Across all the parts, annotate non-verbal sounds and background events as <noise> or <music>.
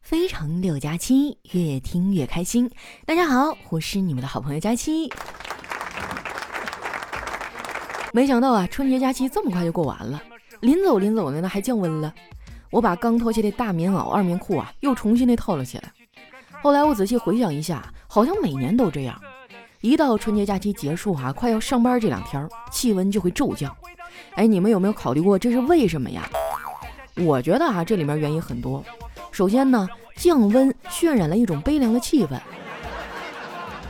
非常六加七，越听越开心。大家好，我是你们的好朋友佳期。没想到啊，春节假期这么快就过完了，临走临走的呢还降温了。我把刚脱下的大棉袄、二棉裤啊，又重新的套了起来。后来我仔细回想一下，好像每年都这样。一到春节假期结束啊，快要上班这两天，气温就会骤降。哎，你们有没有考虑过这是为什么呀？我觉得啊，这里面原因很多。首先呢，降温渲染了一种悲凉的气氛。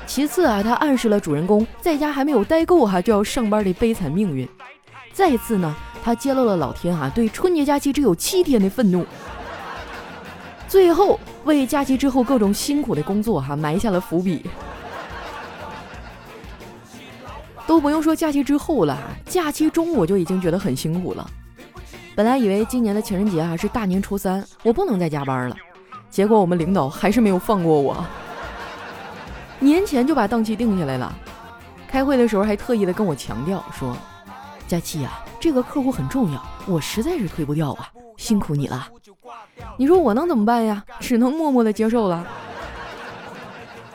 其次啊，它暗示了主人公在家还没有待够哈就要上班的悲惨命运。再次呢，它揭露了老天啊对春节假期只有七天的愤怒。最后为假期之后各种辛苦的工作哈埋下了伏笔。都不用说假期之后了，假期中我就已经觉得很辛苦了。本来以为今年的情人节啊是大年初三，我不能再加班了。结果我们领导还是没有放过我，年前就把档期定下来了。开会的时候还特意的跟我强调说：“佳期啊，这个客户很重要，我实在是推不掉啊，辛苦你了。”你说我能怎么办呀？只能默默的接受了。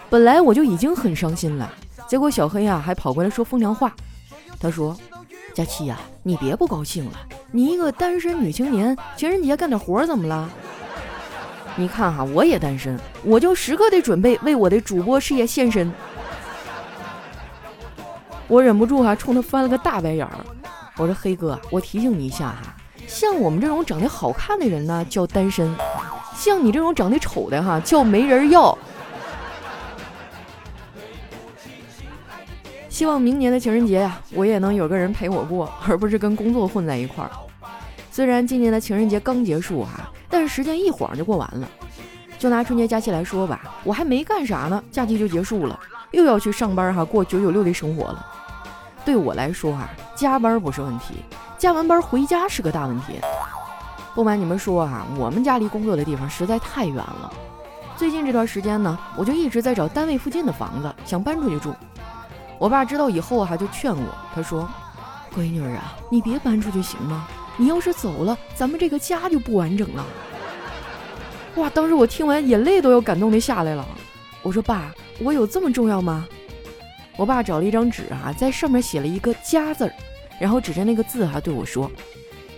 本来我就已经很伤心了，结果小黑啊还跑过来说风凉话。他说：“佳期呀，你别不高兴了。”你一个单身女青年，情人节干点活怎么了？你看哈，我也单身，我就时刻得准备为我的主播事业献身。我忍不住哈，冲他翻了个大白眼儿。我说黑哥，我提醒你一下哈，像我们这种长得好看的人呢叫单身，像你这种长得丑的哈叫没人要。希望明年的情人节呀，我也能有个人陪我过，<laughs> 而不是跟工作混在一块儿。虽然今年的情人节刚结束哈，但是时间一晃就过完了。就拿春节假期来说吧，我还没干啥呢，假期就结束了，又要去上班哈，过九九六的生活了。对我来说哈，加班不是问题，加完班回家是个大问题。不瞒你们说哈，我们家离工作的地方实在太远了。最近这段时间呢，我就一直在找单位附近的房子，想搬出去住。我爸知道以后哈，就劝我，他说：“闺女儿啊，你别搬出去行吗？”你要是走了，咱们这个家就不完整了。哇！当时我听完，眼泪都要感动的下来了。我说：“爸，我有这么重要吗？”我爸找了一张纸啊，在上面写了一个“家”字儿，然后指着那个字哈对我说：“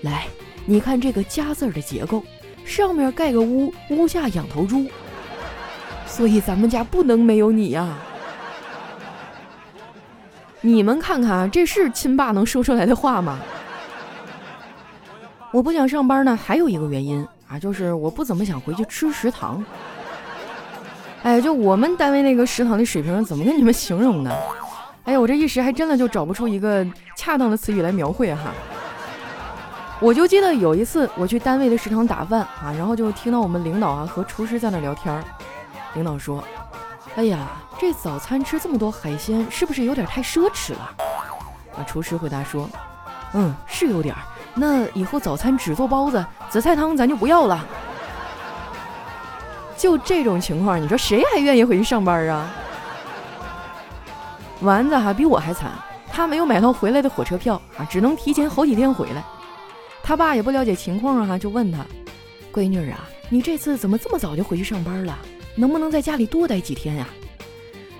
来，你看这个‘家’字的结构，上面盖个屋，屋下养头猪，所以咱们家不能没有你呀。你们看看，这是亲爸能说出来的话吗？”我不想上班呢，还有一个原因啊，就是我不怎么想回去吃食堂。哎，就我们单位那个食堂的水平，怎么跟你们形容呢？哎呀，我这一时还真的就找不出一个恰当的词语来描绘哈。我就记得有一次我去单位的食堂打饭啊，然后就听到我们领导啊和厨师在那聊天儿。领导说：“哎呀，这早餐吃这么多海鲜，是不是有点太奢侈了？”啊，厨师回答说：“嗯，是有点。”那以后早餐只做包子，紫菜汤咱就不要了。<laughs> 就这种情况，你说谁还愿意回去上班啊？丸子还比我还惨，他没有买到回来的火车票啊，只能提前好几天回来。他爸也不了解情况啊，就问他：“闺女啊，你这次怎么这么早就回去上班了？能不能在家里多待几天呀？”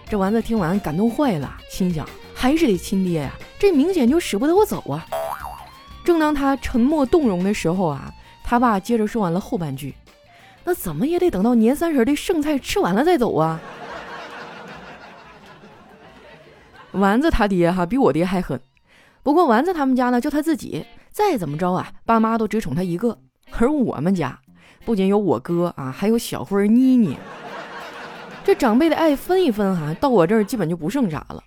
这丸子听完感动坏了，心想：还是得亲爹呀，这明显就舍不得我走啊。正当他沉默动容的时候啊，他爸接着说完了后半句：“那怎么也得等到年三十的剩菜吃完了再走啊。”丸子他爹哈比我爹还狠，不过丸子他们家呢就他自己，再怎么着啊，爸妈都只宠他一个。而我们家不仅有我哥啊，还有小辉妮妮，这长辈的爱分一分哈，到我这儿基本就不剩啥了。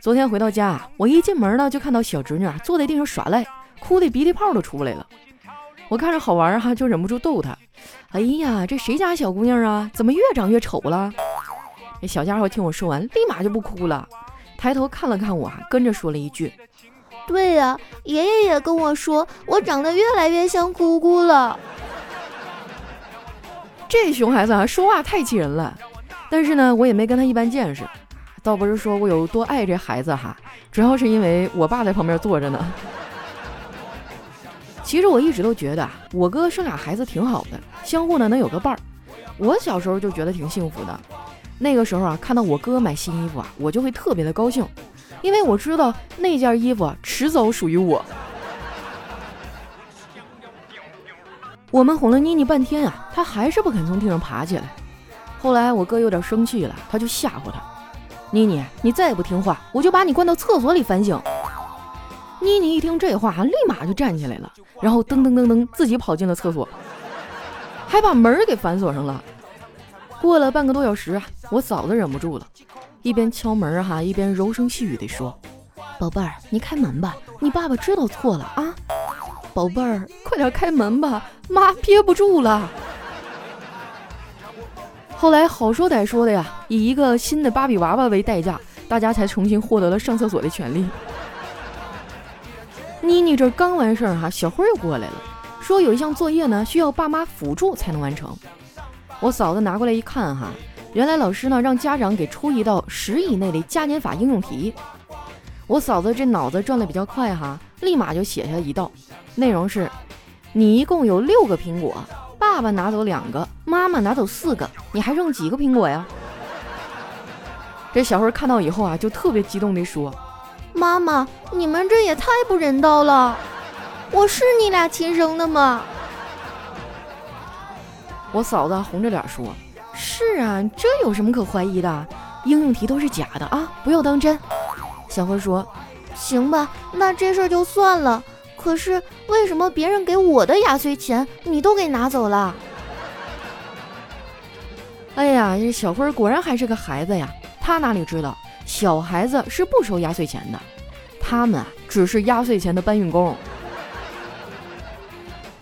昨天回到家，我一进门呢就看到小侄女啊坐在地上耍赖。哭的鼻涕泡都出来了，我看着好玩哈，就忍不住逗她。哎呀，这谁家小姑娘啊？怎么越长越丑了？这小家伙听我说完，立马就不哭了，抬头看了看我，跟着说了一句：“对呀，爷爷也跟我说，我长得越来越像姑姑了。”这熊孩子啊，说话太气人了。但是呢，我也没跟他一般见识，倒不是说我有多爱这孩子哈，主要是因为我爸在旁边坐着呢。其实我一直都觉得啊，我哥生俩孩子挺好的，相互呢能有个伴儿。我小时候就觉得挺幸福的。那个时候啊，看到我哥买新衣服啊，我就会特别的高兴，因为我知道那件衣服啊，迟早属于我。我们哄了妮妮半天啊，她还是不肯从地上爬起来。后来我哥有点生气了，他就吓唬她：“妮妮，你再不听话，我就把你关到厕所里反省。”妮妮一听这话，立马就站起来了，然后噔噔噔噔自己跑进了厕所，还把门给反锁上了。过了半个多小时啊，我嫂子忍不住了，一边敲门哈，一边柔声细语地说：“宝贝儿，你开门吧，你爸爸知道错了啊。”宝贝儿，快点开门吧，妈憋不住了。后来好说歹说的呀，以一个新的芭比娃娃为代价，大家才重新获得了上厕所的权利。妮妮这刚完事儿哈，小辉又过来了，说有一项作业呢，需要爸妈辅助才能完成。我嫂子拿过来一看哈，原来老师呢让家长给出一道十以内的加减法应用题。我嫂子这脑子转的比较快哈，立马就写下一道，内容是：你一共有六个苹果，爸爸拿走两个，妈妈拿走四个，你还剩几个苹果呀？这小辉看到以后啊，就特别激动地说：“妈妈，你们这也太不人道了！我是你俩亲生的吗？”我嫂子红着脸说：“是啊，这有什么可怀疑的？应用题都是假的啊，不要当真。”小辉说：“行吧，那这事儿就算了。可是为什么别人给我的压岁钱你都给拿走了？”哎呀，这小辉果然还是个孩子呀！他哪里知道，小孩子是不收压岁钱的，他们只是压岁钱的搬运工。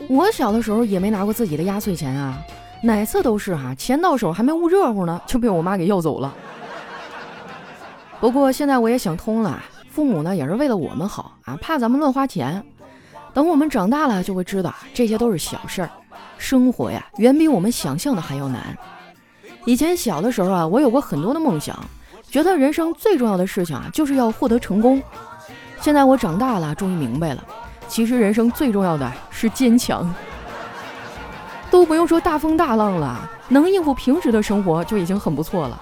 我小的时候也没拿过自己的压岁钱啊。哪次都是哈，钱到手还没捂热乎呢，就被我妈给要走了。不过现在我也想通了，父母呢也是为了我们好啊，怕咱们乱花钱。等我们长大了就会知道，这些都是小事儿。生活呀，远比我们想象的还要难。以前小的时候啊，我有过很多的梦想，觉得人生最重要的事情啊，就是要获得成功。现在我长大了，终于明白了，其实人生最重要的是坚强。都不用说大风大浪了，能应付平时的生活就已经很不错了。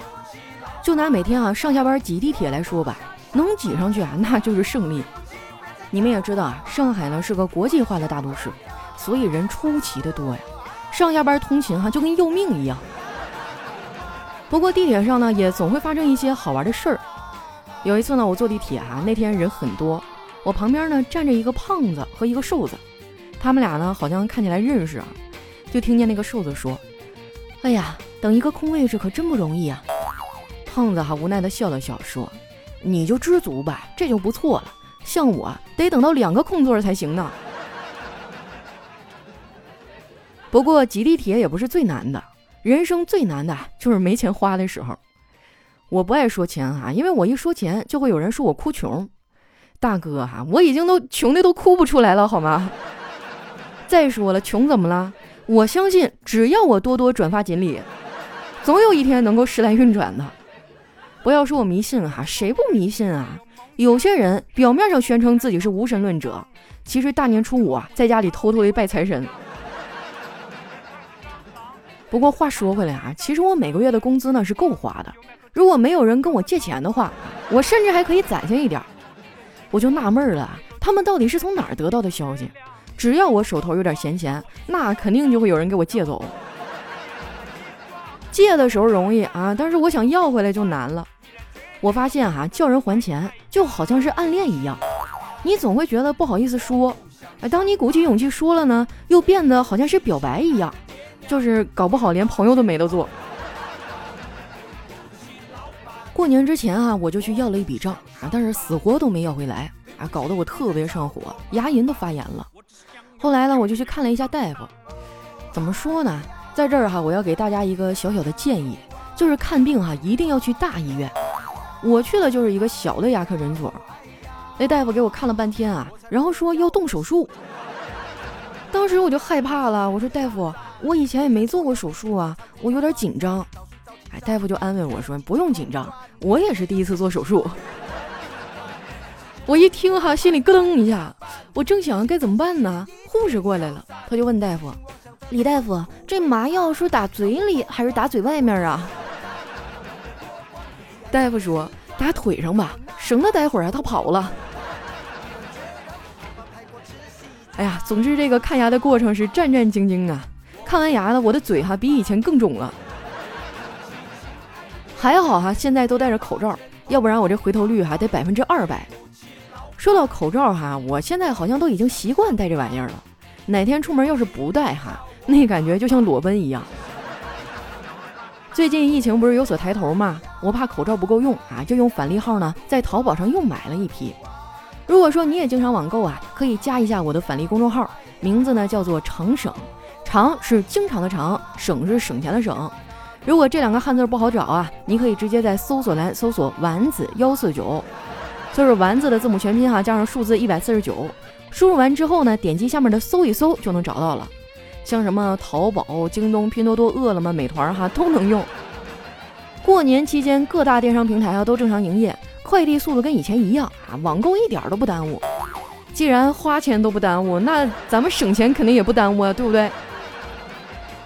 就拿每天啊上下班挤地铁来说吧，能挤上去啊那就是胜利。你们也知道啊，上海呢是个国际化的大都市，所以人出奇的多呀。上下班通勤哈就跟要命一样。不过地铁上呢也总会发生一些好玩的事儿。有一次呢我坐地铁啊，那天人很多，我旁边呢站着一个胖子和一个瘦子，他们俩呢好像看起来认识啊。就听见那个瘦子说：“哎呀，等一个空位置可真不容易啊！”胖子哈无奈的笑了笑说：“你就知足吧，这就不错了。像我得等到两个空座才行呢。”不过挤地铁也不是最难的，人生最难的就是没钱花的时候。我不爱说钱哈，因为我一说钱就会有人说我哭穷。大哥哈，我已经都穷的都哭不出来了好吗？再说了，穷怎么了？我相信，只要我多多转发锦鲤，总有一天能够时来运转的。不要说我迷信哈，谁不迷信啊？有些人表面上宣称自己是无神论者，其实大年初五啊，在家里偷偷的拜财神。不过话说回来啊，其实我每个月的工资呢是够花的。如果没有人跟我借钱的话，我甚至还可以攒下一点。我就纳闷了，他们到底是从哪儿得到的消息？只要我手头有点闲钱，那肯定就会有人给我借走。借的时候容易啊，但是我想要回来就难了。我发现哈，叫人还钱就好像是暗恋一样，你总会觉得不好意思说。哎，当你鼓起勇气说了呢，又变得好像是表白一样，就是搞不好连朋友都没得做。过年之前啊，我就去要了一笔账啊，但是死活都没要回来啊，搞得我特别上火，牙龈都发炎了。后来呢，我就去看了一下大夫。怎么说呢，在这儿哈，我要给大家一个小小的建议，就是看病哈，一定要去大医院。我去的就是一个小的牙科诊所，那大夫给我看了半天啊，然后说要动手术。当时我就害怕了，我说大夫，我以前也没做过手术啊，我有点紧张。哎，大夫就安慰我说不用紧张，我也是第一次做手术。<laughs> 我一听哈，心里咯噔一下，我正想该怎么办呢，护士过来了，他就问大夫：“李大夫，这麻药是打嘴里还是打嘴外面啊？”大夫说：“打腿上吧，省得待会儿啊他跑了。”哎呀，总之这个看牙的过程是战战兢兢啊！看完牙了，我的嘴哈比以前更肿了。还好哈，现在都戴着口罩，要不然我这回头率还得百分之二百。说到口罩哈，我现在好像都已经习惯戴这玩意儿了。哪天出门要是不戴哈，那感觉就像裸奔一样。最近疫情不是有所抬头吗？我怕口罩不够用啊，就用返利号呢，在淘宝上又买了一批。如果说你也经常网购啊，可以加一下我的返利公众号，名字呢叫做“常省”，常是经常的常，省是省钱的省。如果这两个汉字不好找啊，你可以直接在搜索栏搜索“丸子幺四九”，就是丸子的字母全拼哈，加上数字一百四十九。输入完之后呢，点击下面的搜一搜就能找到了。像什么淘宝、京东、拼多多、饿了么、美团哈都能用。过年期间各大电商平台啊都正常营业。快递速度跟以前一样啊，网购一点都不耽误。既然花钱都不耽误，那咱们省钱肯定也不耽误啊，对不对？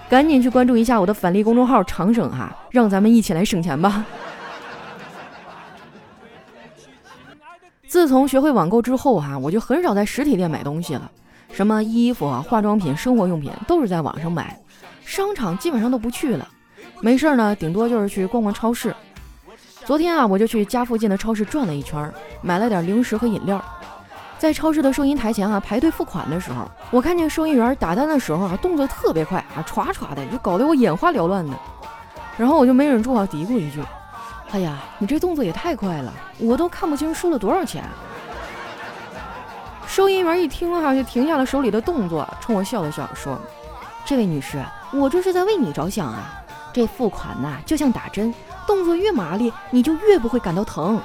赶紧去关注一下我的返利公众号“长省”哈，让咱们一起来省钱吧。自从学会网购之后哈，我就很少在实体店买东西了，什么衣服啊、化妆品、生活用品都是在网上买，商场基本上都不去了。没事儿呢，顶多就是去逛逛超市。昨天啊，我就去家附近的超市转了一圈，买了点零食和饮料。在超市的收银台前啊排队付款的时候，我看见收银员打单的时候啊动作特别快啊，歘歘的，就搞得我眼花缭乱的。然后我就没忍住啊嘀咕一句：“哎呀，你这动作也太快了，我都看不清输了多少钱。”收银员一听啊，就停下了手里的动作，冲我笑了笑，说：“这位女士，我这是在为你着想啊，这付款呐就像打针。”动作越麻利，你就越不会感到疼。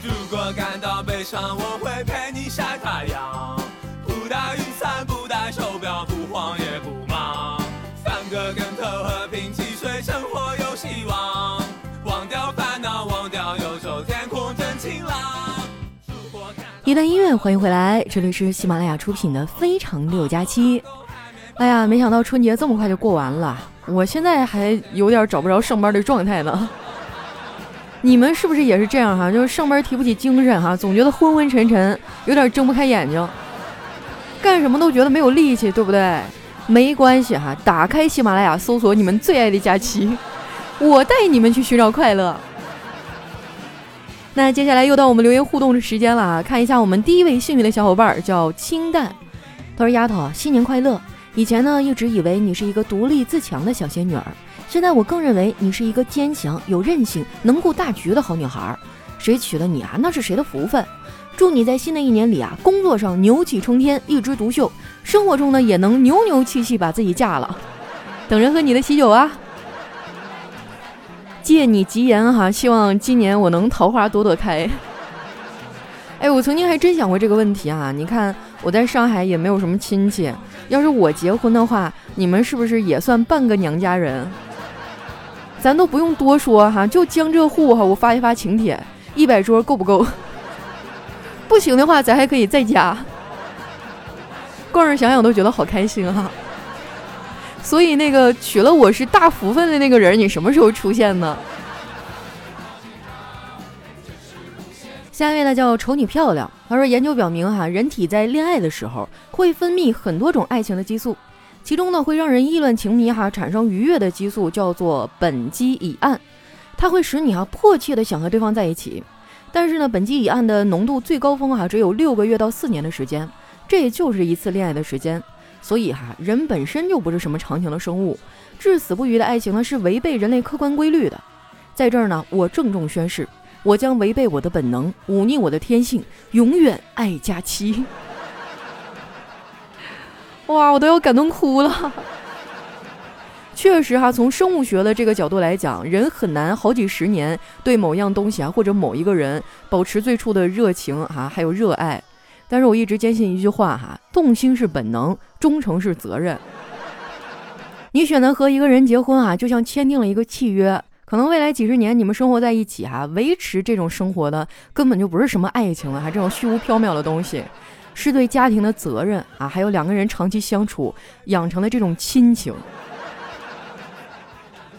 如果感到悲伤，我会陪你晒太阳，不带雨伞，不带手表，不慌也不忙，翻个跟头，和平汽水，生活有希望，忘掉烦恼，忘掉忧愁，天空真晴朗。一段音乐，欢迎回来，这里是喜马拉雅出品的《非常六加七》。<laughs> 哎呀，没想到春节这么快就过完了。我现在还有点找不着上班的状态呢，<laughs> 你们是不是也是这样哈？就是上班提不起精神哈，总觉得昏昏沉沉，有点睁不开眼睛，干什么都觉得没有力气，对不对？没关系哈，打开喜马拉雅，搜索你们最爱的假期，我带你们去寻找快乐。那接下来又到我们留言互动的时间了啊！看一下我们第一位幸运的小伙伴叫清淡，他说：“丫头，新年快乐。”以前呢，一直以为你是一个独立自强的小仙女儿，现在我更认为你是一个坚强、有韧性、能顾大局的好女孩。谁娶了你啊，那是谁的福分。祝你在新的一年里啊，工作上牛气冲天，一枝独秀；生活中呢，也能牛牛气气把自己嫁了。<laughs> 等着喝你的喜酒啊！借你吉言哈，希望今年我能桃花朵朵开。哎，我曾经还真想过这个问题啊！你看我在上海也没有什么亲戚，要是我结婚的话，你们是不是也算半个娘家人？咱都不用多说哈，就江浙沪哈，我发一发请帖，一百桌够不够？<laughs> 不行的话，咱还可以再加。光是想想都觉得好开心哈！所以那个娶了我是大福分的那个人，你什么时候出现呢？下一位呢叫丑女漂亮。他说，研究表明，哈，人体在恋爱的时候会分泌很多种爱情的激素，其中呢会让人意乱情迷，哈，产生愉悦的激素叫做苯基乙胺，它会使你哈迫切的想和对方在一起。但是呢，苯基乙胺的浓度最高峰哈只有六个月到四年的时间，这也就是一次恋爱的时间。所以哈，人本身就不是什么长情的生物，至死不渝的爱情呢是违背人类客观规律的。在这儿呢，我郑重宣誓。我将违背我的本能，忤逆我的天性，永远爱佳期。<laughs> 哇，我都要感动哭了。确实哈，从生物学的这个角度来讲，人很难好几十年对某样东西啊或者某一个人保持最初的热情哈，还有热爱。但是我一直坚信一句话哈：动心是本能，忠诚是责任。你选择和一个人结婚啊，就像签订了一个契约。可能未来几十年你们生活在一起哈，维持这种生活的根本就不是什么爱情了，还这种虚无缥缈的东西，是对家庭的责任啊，还有两个人长期相处养成的这种亲情。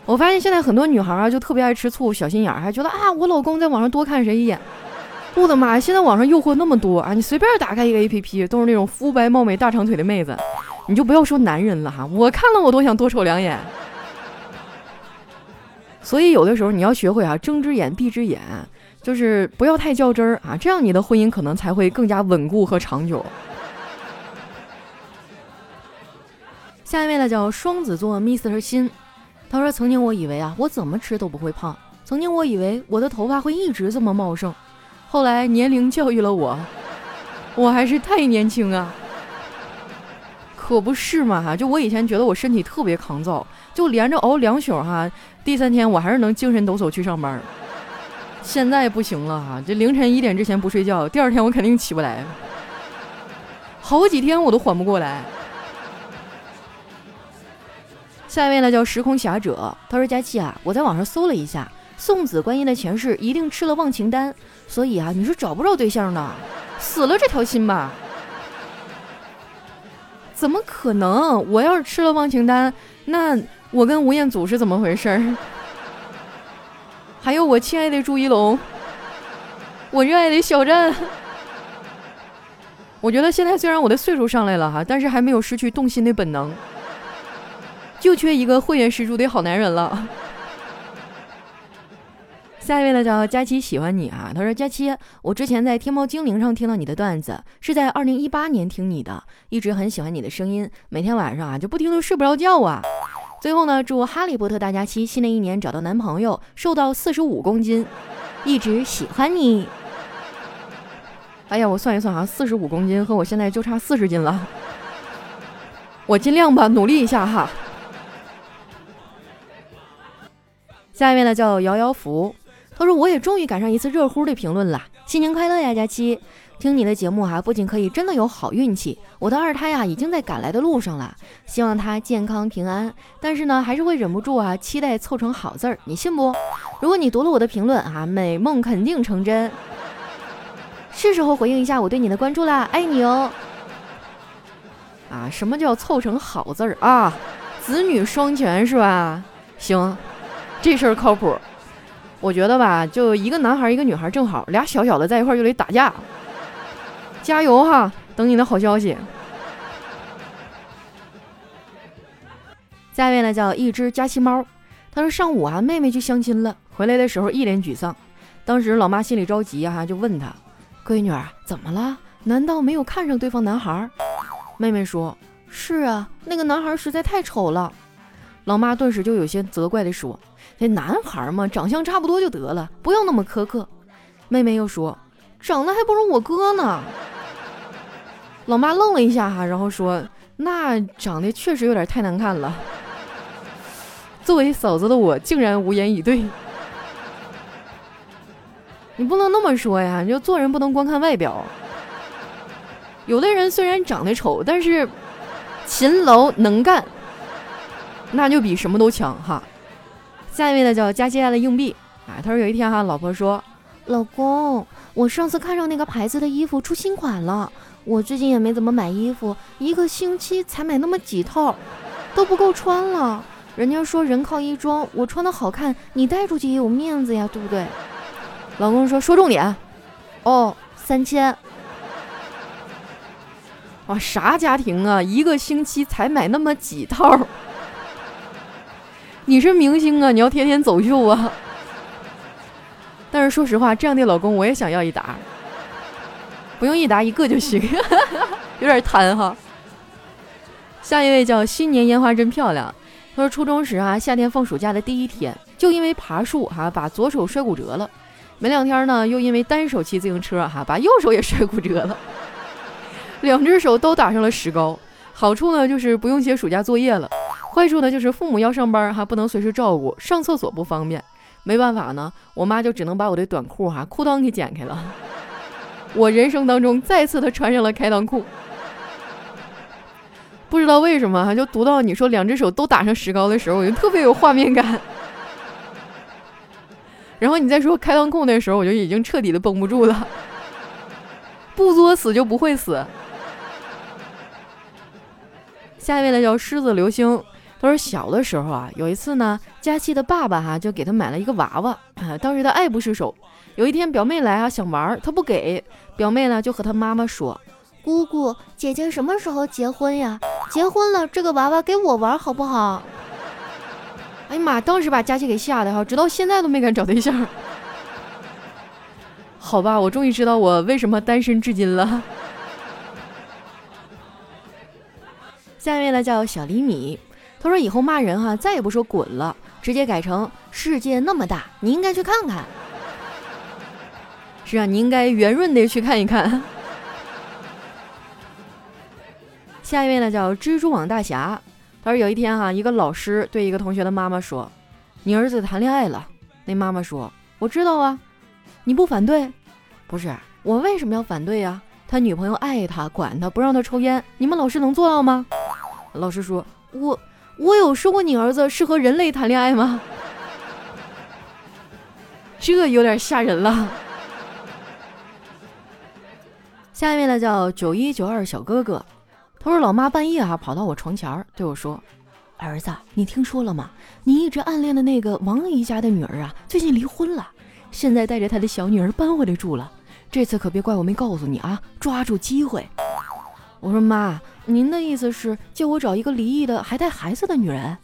我发现现在很多女孩啊，就特别爱吃醋、小心眼儿，还觉得啊，我老公在网上多看谁一眼。我的妈呀，现在网上诱惑那么多啊，你随便打开一个 APP，都是那种肤白貌美、大长腿的妹子，你就不要说男人了哈，我看了我都想多瞅两眼。所以有的时候你要学会啊，睁只眼闭只眼，就是不要太较真儿啊，这样你的婚姻可能才会更加稳固和长久。<laughs> 下一位呢，叫双子座 Mr 心。他说：“曾经我以为啊，我怎么吃都不会胖。曾经我以为我的头发会一直这么茂盛。后来年龄教育了我，我还是太年轻啊。可不是嘛哈！就我以前觉得我身体特别抗造，就连着熬两宿哈，第三天我还是能精神抖擞去上班。现在不行了哈，这凌晨一点之前不睡觉，第二天我肯定起不来，好几天我都缓不过来。”下一位呢叫时空侠者，他说：“佳期啊，我在网上搜了一下，送子观音的前世一定吃了忘情丹，所以啊，你是找不着对象的，死了这条心吧？怎么可能？我要是吃了忘情丹，那我跟吴彦祖是怎么回事？还有我亲爱的朱一龙，我热爱的肖战。我觉得现在虽然我的岁数上来了哈，但是还没有失去动心的本能。”就缺一个慧眼识珠的好男人了。下一位呢叫佳琪，喜欢你啊。他说：“佳琪，我之前在天猫精灵上听到你的段子，是在二零一八年听你的，一直很喜欢你的声音，每天晚上啊就不听都睡不着觉啊。最后呢，祝哈利波特大家期新的一年找到男朋友，瘦到四十五公斤，<laughs> 一直喜欢你。哎呀，我算一算啊，四十五公斤和我现在就差四十斤了，我尽量吧，努力一下哈。”下一位呢叫摇摇福，他说我也终于赶上一次热乎的评论了，新年快乐呀，佳期！听你的节目哈，不仅可以真的有好运气，我的二胎呀已经在赶来的路上了，希望他健康平安。但是呢，还是会忍不住啊，期待凑成好字儿，你信不？<laughs> 如果你读了我的评论啊，美梦肯定成真。是时候回应一下我对你的关注啦，爱你哦！啊，什么叫凑成好字儿啊？子女双全是吧？行。这事儿靠谱，我觉得吧，就一个男孩一个女孩正好，俩小小的在一块儿就得打架。加油哈，等你的好消息。下一位呢叫一只加西猫，他说上午啊妹妹去相亲了，回来的时候一脸沮丧。当时老妈心里着急哈，就问他，闺女儿怎么了？难道没有看上对方男孩？妹妹说，是啊，那个男孩实在太丑了。老妈顿时就有些责怪的说。这男孩嘛，长相差不多就得了，不用那么苛刻。妹妹又说：“长得还不如我哥呢。”老妈愣了一下哈，然后说：“那长得确实有点太难看了。”作为嫂子的我竟然无言以对。你不能那么说呀，你就做人不能光看外表。有的人虽然长得丑，但是勤劳能干，那就比什么都强哈。下一位呢叫加接下的硬币啊，他说有一天哈，老婆说，老公，我上次看上那个牌子的衣服出新款了，我最近也没怎么买衣服，一个星期才买那么几套，都不够穿了。人家说人靠衣装，我穿的好看，你带出去也有面子呀，对不对？老公说说重点，哦，三千。哇，啥家庭啊，一个星期才买那么几套？你是明星啊，你要天天走秀啊！但是说实话，这样的老公我也想要一打，不用一答一个就行，<laughs> 有点贪哈。下一位叫新年烟花真漂亮，他说初中时啊，夏天放暑假的第一天，就因为爬树哈，把左手摔骨折了。没两天呢，又因为单手骑自行车哈，把右手也摔骨折了，两只手都打上了石膏。好处呢，就是不用写暑假作业了。坏处呢，就是父母要上班，哈不能随时照顾，上厕所不方便。没办法呢，我妈就只能把我的短裤哈裤裆给剪开了。我人生当中再次的穿上了开裆裤。不知道为什么哈，就读到你说两只手都打上石膏的时候，我就特别有画面感。然后你再说开裆裤那时候，我就已经彻底的绷不住了。不作死就不会死。下一位呢叫狮子流星，他说小的时候啊，有一次呢，佳琪的爸爸哈就给他买了一个娃娃啊，当时他爱不释手。有一天表妹来啊想玩，她不给，表妹呢就和她妈妈说：“姑姑，姐姐什么时候结婚呀？结婚了这个娃娃给我玩好不好？”哎呀妈！当时把佳琪给吓得哈，直到现在都没敢找对象。好吧，我终于知道我为什么单身至今了。下一位呢叫小厘米，他说以后骂人哈，再也不说滚了，直接改成世界那么大，你应该去看看。是啊，你应该圆润的去看一看。<laughs> 下一位呢叫蜘蛛网大侠，他说有一天哈，一个老师对一个同学的妈妈说：“你儿子谈恋爱了。”那妈妈说：“我知道啊，你不反对？不是我为什么要反对呀？他女朋友爱他，管他，不让他抽烟，你们老师能做到吗？”老师说：“我我有说过你儿子是和人类谈恋爱吗？这有点吓人了。”下一位呢叫九一九二小哥哥，他说：“老妈半夜啊跑到我床前对我说，儿子，你听说了吗？你一直暗恋的那个王姨家的女儿啊，最近离婚了，现在带着他的小女儿搬回来住了。这次可别怪我没告诉你啊，抓住机会。”我说：“妈。”您的意思是叫我找一个离异的还带孩子的女人？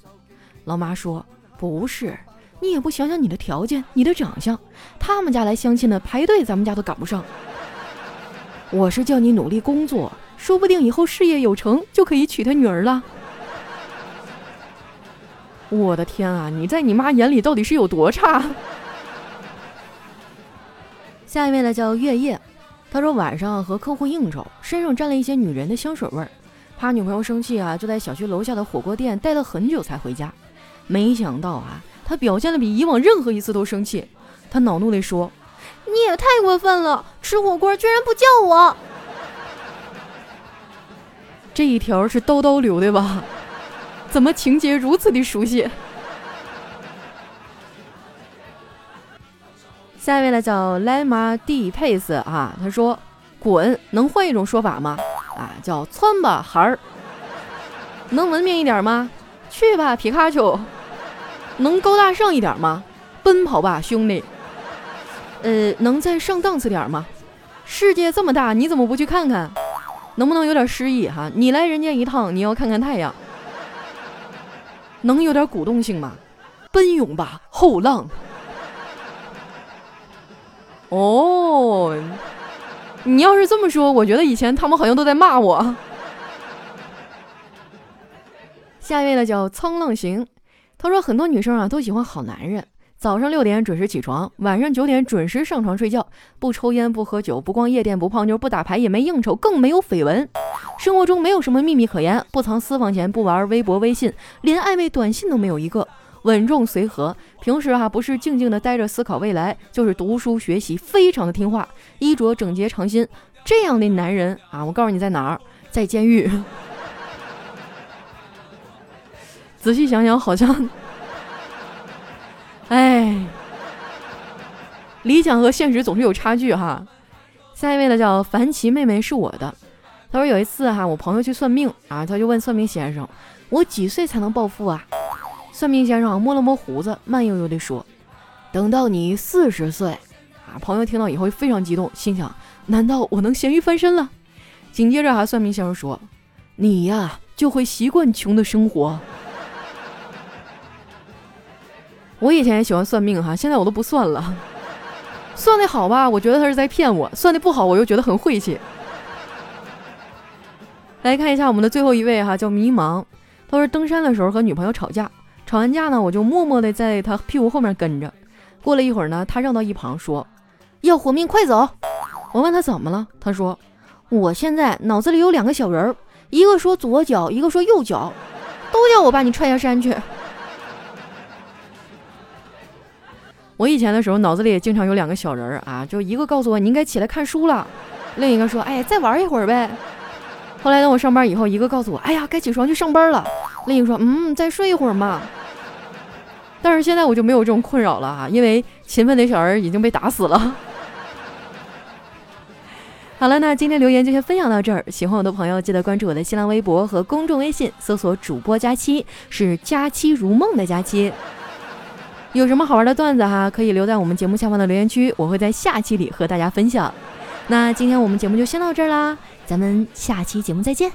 老妈说不是，你也不想想你的条件，你的长相，他们家来相亲的排队，咱们家都赶不上。我是叫你努力工作，说不定以后事业有成就可以娶她女儿了。我的天啊，你在你妈眼里到底是有多差？下一位呢叫月夜，他说晚上和客户应酬，身上沾了一些女人的香水味儿。怕女朋友生气啊，就在小区楼下的火锅店待了很久才回家。没想到啊，他表现的比以往任何一次都生气。他恼怒地说：“你也太过分了，吃火锅居然不叫我！” <laughs> 这一条是叨叨留的吧？怎么情节如此的熟悉？下一位呢，叫 Lama D Pace 啊，他说：“滚，能换一种说法吗？”啊，叫窜吧，孩儿，能文明一点吗？去吧，皮卡丘，能高大上一点吗？奔跑吧，兄弟。呃，能再上档次点吗？世界这么大，你怎么不去看看？能不能有点诗意哈？你来人间一趟，你要看看太阳。能有点鼓动性吗？奔涌吧，后浪。哦。你要是这么说，我觉得以前他们好像都在骂我。下一位呢叫沧浪行，他说很多女生啊都喜欢好男人，早上六点准时起床，晚上九点准时上床睡觉，不抽烟不喝酒不逛夜店不泡妞不打牌也没应酬更没有绯闻，生活中没有什么秘密可言，不藏私房钱不玩微博微信，连暧昧短信都没有一个。稳重随和，平时哈不是静静的待着思考未来，就是读书学习，非常的听话，衣着整洁常新。这样的男人啊，我告诉你在哪儿，在监狱。<laughs> 仔细想想，好像，哎，理想和现实总是有差距哈。下一位呢叫樊奇妹妹是我的，他说有一次哈，我朋友去算命啊，他就问算命先生，我几岁才能暴富啊？算命先生摸了摸胡子，慢悠悠地说：“等到你四十岁。”啊，朋友听到以后非常激动，心想：“难道我能咸鱼翻身了？”紧接着，啊，算命先生说：“你呀，就会习惯穷的生活。”我以前也喜欢算命哈，现在我都不算了。算的好吧，我觉得他是在骗我；算的不好，我又觉得很晦气。来看一下我们的最后一位哈，叫迷茫。他说登山的时候和女朋友吵架。吵完架呢，我就默默地在他屁股后面跟着。过了一会儿呢，他让到一旁说：“要活命，快走！”我问他怎么了，他说：“我现在脑子里有两个小人儿，一个说左脚，一个说右脚，都叫我把你踹下山去。”我以前的时候脑子里也经常有两个小人儿啊，就一个告诉我你应该起来看书了，另一个说：“哎，再玩一会儿呗。”后来等我上班以后，一个告诉我：“哎呀，该起床去上班了。”另一个说：“嗯，再睡一会儿嘛。”但是现在我就没有这种困扰了啊，因为勤奋的小人已经被打死了。<laughs> 好了，那今天留言就先分享到这儿。喜欢我的朋友，记得关注我的新浪微博和公众微信，搜索“主播佳期”，是“佳期如梦”的佳期。有什么好玩的段子哈，可以留在我们节目下方的留言区，我会在下期里和大家分享。那今天我们节目就先到这儿啦，咱们下期节目再见。